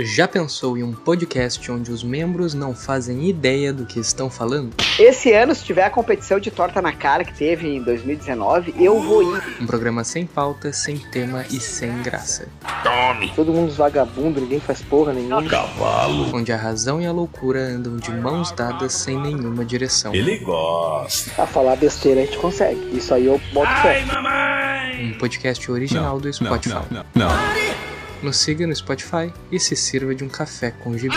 Já pensou em um podcast onde os membros não fazem ideia do que estão falando? Esse ano, se tiver a competição de torta na cara que teve em 2019, eu vou ir. Um programa sem pauta, sem tema e sem graça. Tome! Todo mundo vagabundo, ninguém faz porra nenhuma. Cavalo! Onde a razão e a loucura andam de mãos dadas sem nenhuma direção. Ele gosta. A falar besteira a gente consegue. Isso aí eu boto fé. Um podcast original do Spotify. Não, não, não. Nos siga no Spotify e se sirva de um café com gibi.